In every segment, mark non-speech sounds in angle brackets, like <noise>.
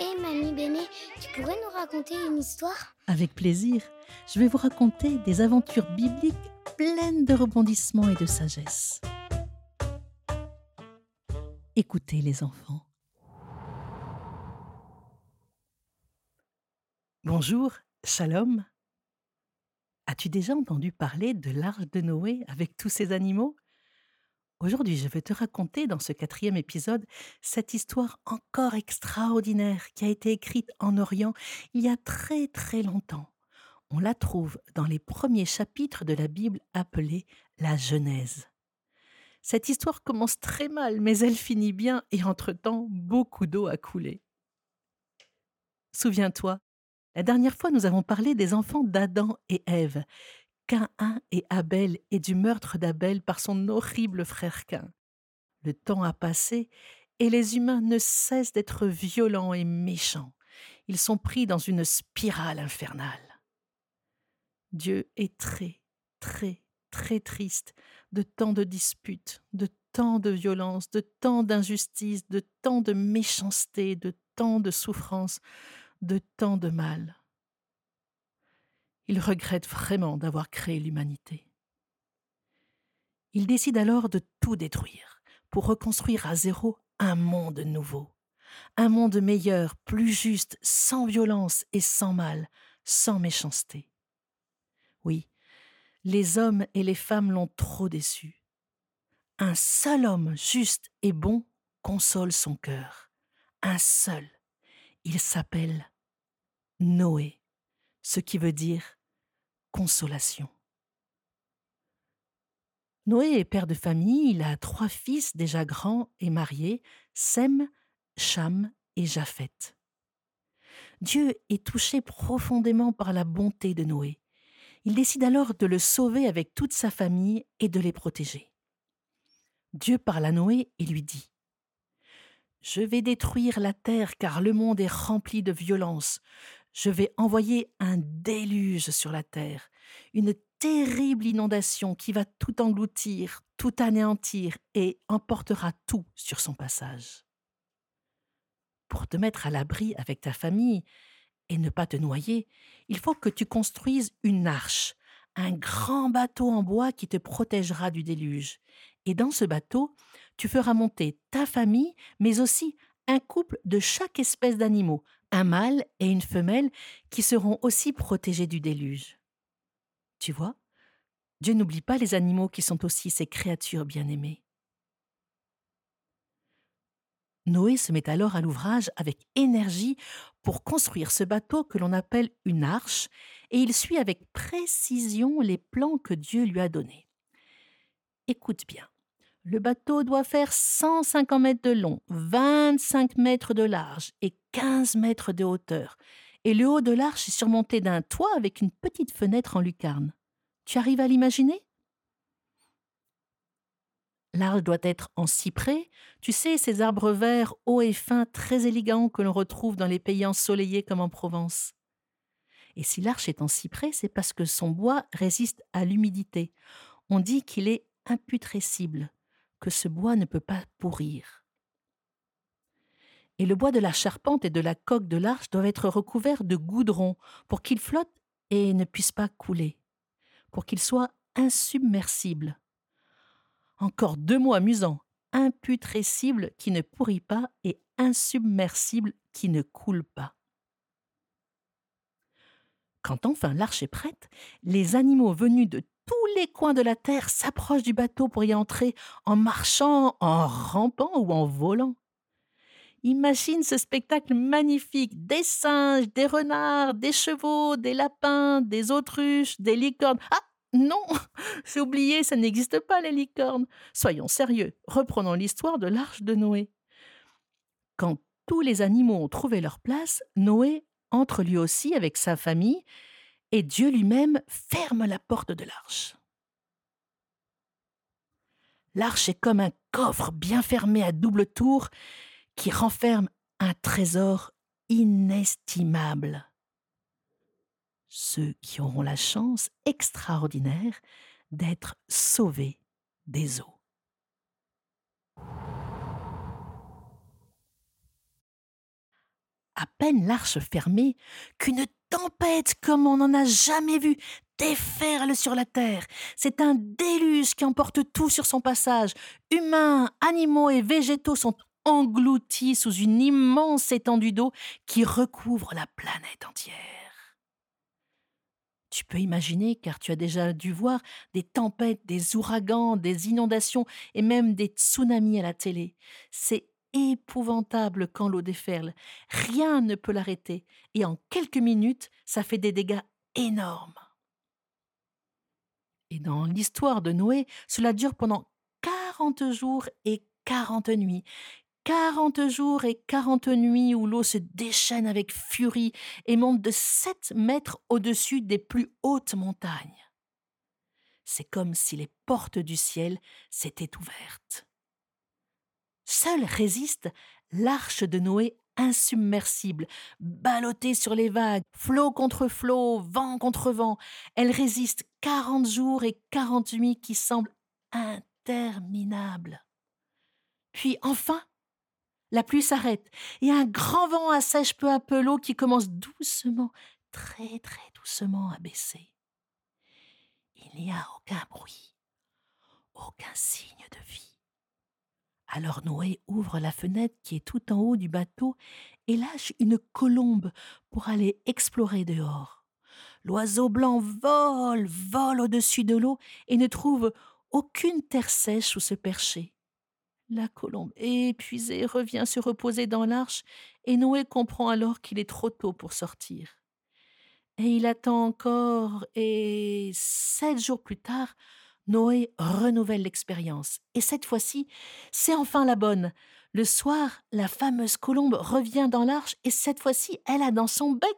Hé Mamie Béné, tu pourrais nous raconter une histoire? Avec plaisir, je vais vous raconter des aventures bibliques pleines de rebondissements et de sagesse. Écoutez les enfants. Bonjour, shalom. As-tu déjà entendu parler de l'arche de Noé avec tous ses animaux? Aujourd'hui, je vais te raconter dans ce quatrième épisode cette histoire encore extraordinaire qui a été écrite en Orient il y a très très longtemps. On la trouve dans les premiers chapitres de la Bible appelée la Genèse. Cette histoire commence très mal, mais elle finit bien et entre-temps, beaucoup d'eau a coulé. Souviens-toi, la dernière fois nous avons parlé des enfants d'Adam et Ève Cain et Abel et du meurtre d'Abel par son horrible frère Cain. Le temps a passé et les humains ne cessent d'être violents et méchants. Ils sont pris dans une spirale infernale. Dieu est très, très, très triste de tant de disputes, de tant de violence, de tant d'injustice, de tant de méchanceté, de tant de souffrance, de tant de mal il regrette vraiment d'avoir créé l'humanité. Il décide alors de tout détruire pour reconstruire à zéro un monde nouveau, un monde meilleur, plus juste, sans violence et sans mal, sans méchanceté. Oui, les hommes et les femmes l'ont trop déçu. Un seul homme juste et bon console son cœur. Un seul. Il s'appelle Noé, ce qui veut dire consolation. Noé est père de famille, il a trois fils déjà grands et mariés, Sem, Cham et Japheth. Dieu est touché profondément par la bonté de Noé. Il décide alors de le sauver avec toute sa famille et de les protéger. Dieu parle à Noé et lui dit Je vais détruire la terre car le monde est rempli de violence je vais envoyer un déluge sur la terre, une terrible inondation qui va tout engloutir, tout anéantir et emportera tout sur son passage. Pour te mettre à l'abri avec ta famille et ne pas te noyer, il faut que tu construises une arche, un grand bateau en bois qui te protégera du déluge. Et dans ce bateau, tu feras monter ta famille, mais aussi un couple de chaque espèce d'animaux, un mâle et une femelle qui seront aussi protégés du déluge. Tu vois, Dieu n'oublie pas les animaux qui sont aussi ses créatures bien-aimées. Noé se met alors à l'ouvrage avec énergie pour construire ce bateau que l'on appelle une arche, et il suit avec précision les plans que Dieu lui a donnés. Écoute bien. Le bateau doit faire 150 mètres de long, 25 mètres de large et 15 mètres de hauteur. Et le haut de l'arche est surmonté d'un toit avec une petite fenêtre en lucarne. Tu arrives à l'imaginer? L'arche doit être en cyprès, tu sais, ces arbres verts hauts et fins très élégants que l'on retrouve dans les pays ensoleillés comme en Provence. Et si l'arche est en cyprès, c'est parce que son bois résiste à l'humidité. On dit qu'il est imputrescible que ce bois ne peut pas pourrir. Et le bois de la charpente et de la coque de l'arche doivent être recouverts de goudron pour qu'il flotte et ne puisse pas couler, pour qu'il soit insubmersible. Encore deux mots amusants imputrescible qui ne pourrit pas et insubmersible qui ne coule pas. Quand enfin l'arche est prête, les animaux venus de tous les coins de la terre s'approchent du bateau pour y entrer en marchant, en rampant ou en volant. Imagine ce spectacle magnifique, des singes, des renards, des chevaux, des lapins, des autruches, des licornes. Ah non, <laughs> j'ai oublié, ça n'existe pas les licornes. Soyons sérieux, reprenons l'histoire de l'arche de Noé. Quand tous les animaux ont trouvé leur place, Noé entre lui aussi avec sa famille et Dieu lui-même ferme la porte de l'arche. L'arche est comme un coffre bien fermé à double tour qui renferme un trésor inestimable. Ceux qui auront la chance extraordinaire d'être sauvés des eaux. à peine l'arche fermée, qu'une tempête comme on n'en a jamais vu déferle sur la terre. C'est un déluge qui emporte tout sur son passage. Humains, animaux et végétaux sont engloutis sous une immense étendue d'eau qui recouvre la planète entière. Tu peux imaginer, car tu as déjà dû voir des tempêtes, des ouragans, des inondations et même des tsunamis à la télé. C'est épouvantable quand l'eau déferle. Rien ne peut l'arrêter. Et en quelques minutes, ça fait des dégâts énormes. Et dans l'histoire de Noé, cela dure pendant quarante jours et quarante nuits. Quarante jours et quarante nuits où l'eau se déchaîne avec furie et monte de sept mètres au-dessus des plus hautes montagnes. C'est comme si les portes du ciel s'étaient ouvertes. Seule résiste l'arche de Noé insubmersible, ballottée sur les vagues, flot contre flot, vent contre vent. Elle résiste quarante jours et quarante nuits qui semblent interminables. Puis enfin, la pluie s'arrête et un grand vent assèche peu à peu l'eau qui commence doucement, très très doucement à baisser. Il n'y a aucun bruit, aucun signe de vie. Alors Noé ouvre la fenêtre qui est tout en haut du bateau et lâche une colombe pour aller explorer dehors. L'oiseau blanc vole, vole au-dessus de l'eau et ne trouve aucune terre sèche où se percher. La colombe, épuisée, revient se reposer dans l'arche et Noé comprend alors qu'il est trop tôt pour sortir. Et il attend encore et sept jours plus tard, Noé renouvelle l'expérience. Et cette fois-ci, c'est enfin la bonne. Le soir, la fameuse colombe revient dans l'arche et cette fois-ci, elle a dans son bec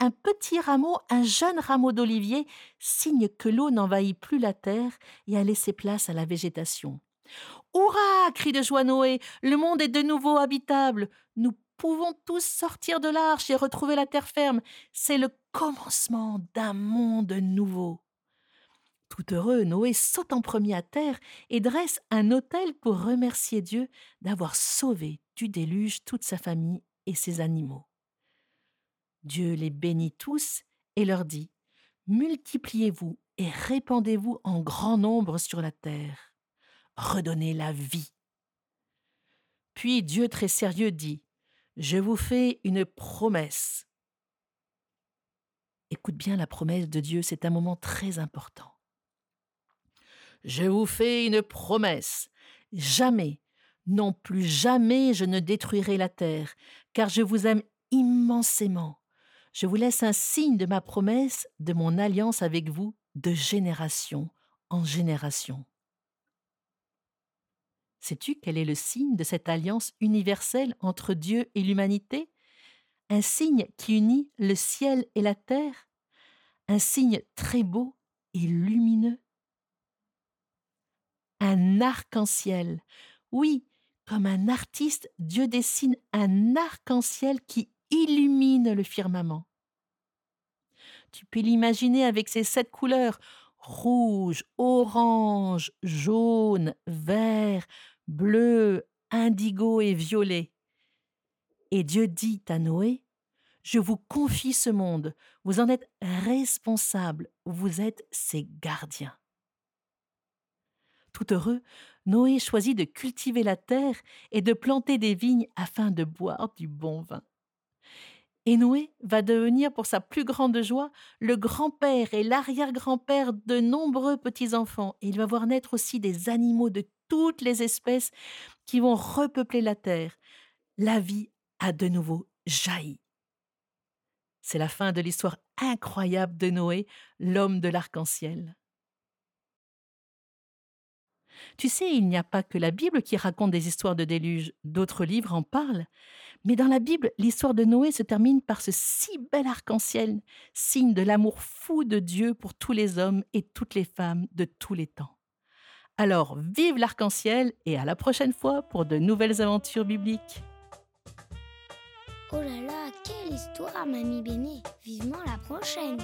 un petit rameau, un jeune rameau d'olivier, signe que l'eau n'envahit plus la terre et a laissé place à la végétation. Hurrah crie de joie Noé, le monde est de nouveau habitable. Nous pouvons tous sortir de l'arche et retrouver la terre ferme. C'est le commencement d'un monde nouveau. Tout heureux, Noé saute en premier à terre et dresse un autel pour remercier Dieu d'avoir sauvé du déluge toute sa famille et ses animaux. Dieu les bénit tous et leur dit Multipliez-vous et répandez-vous en grand nombre sur la terre. Redonnez la vie. Puis Dieu très sérieux dit Je vous fais une promesse. Écoute bien la promesse de Dieu, c'est un moment très important. Je vous fais une promesse. Jamais, non plus jamais je ne détruirai la terre, car je vous aime immensément. Je vous laisse un signe de ma promesse, de mon alliance avec vous, de génération en génération. Sais-tu quel est le signe de cette alliance universelle entre Dieu et l'humanité? Un signe qui unit le ciel et la terre? Un signe très beau et lumineux? Un arc-en-ciel. Oui, comme un artiste, Dieu dessine un arc-en-ciel qui illumine le firmament. Tu peux l'imaginer avec ses sept couleurs rouge, orange, jaune, vert, bleu, indigo et violet. Et Dieu dit à Noé, Je vous confie ce monde, vous en êtes responsable, vous êtes ses gardiens. Tout heureux, Noé choisit de cultiver la terre et de planter des vignes afin de boire du bon vin. Et Noé va devenir pour sa plus grande joie le grand-père et l'arrière-grand-père de nombreux petits-enfants. Et il va voir naître aussi des animaux de toutes les espèces qui vont repeupler la terre. La vie a de nouveau jailli. C'est la fin de l'histoire incroyable de Noé, l'homme de l'arc-en-ciel. Tu sais, il n'y a pas que la Bible qui raconte des histoires de déluge, d'autres livres en parlent. Mais dans la Bible, l'histoire de Noé se termine par ce si bel arc-en-ciel, signe de l'amour fou de Dieu pour tous les hommes et toutes les femmes de tous les temps. Alors, vive l'arc-en-ciel et à la prochaine fois pour de nouvelles aventures bibliques. Oh là là, quelle histoire, Mamie Béné Vivement la prochaine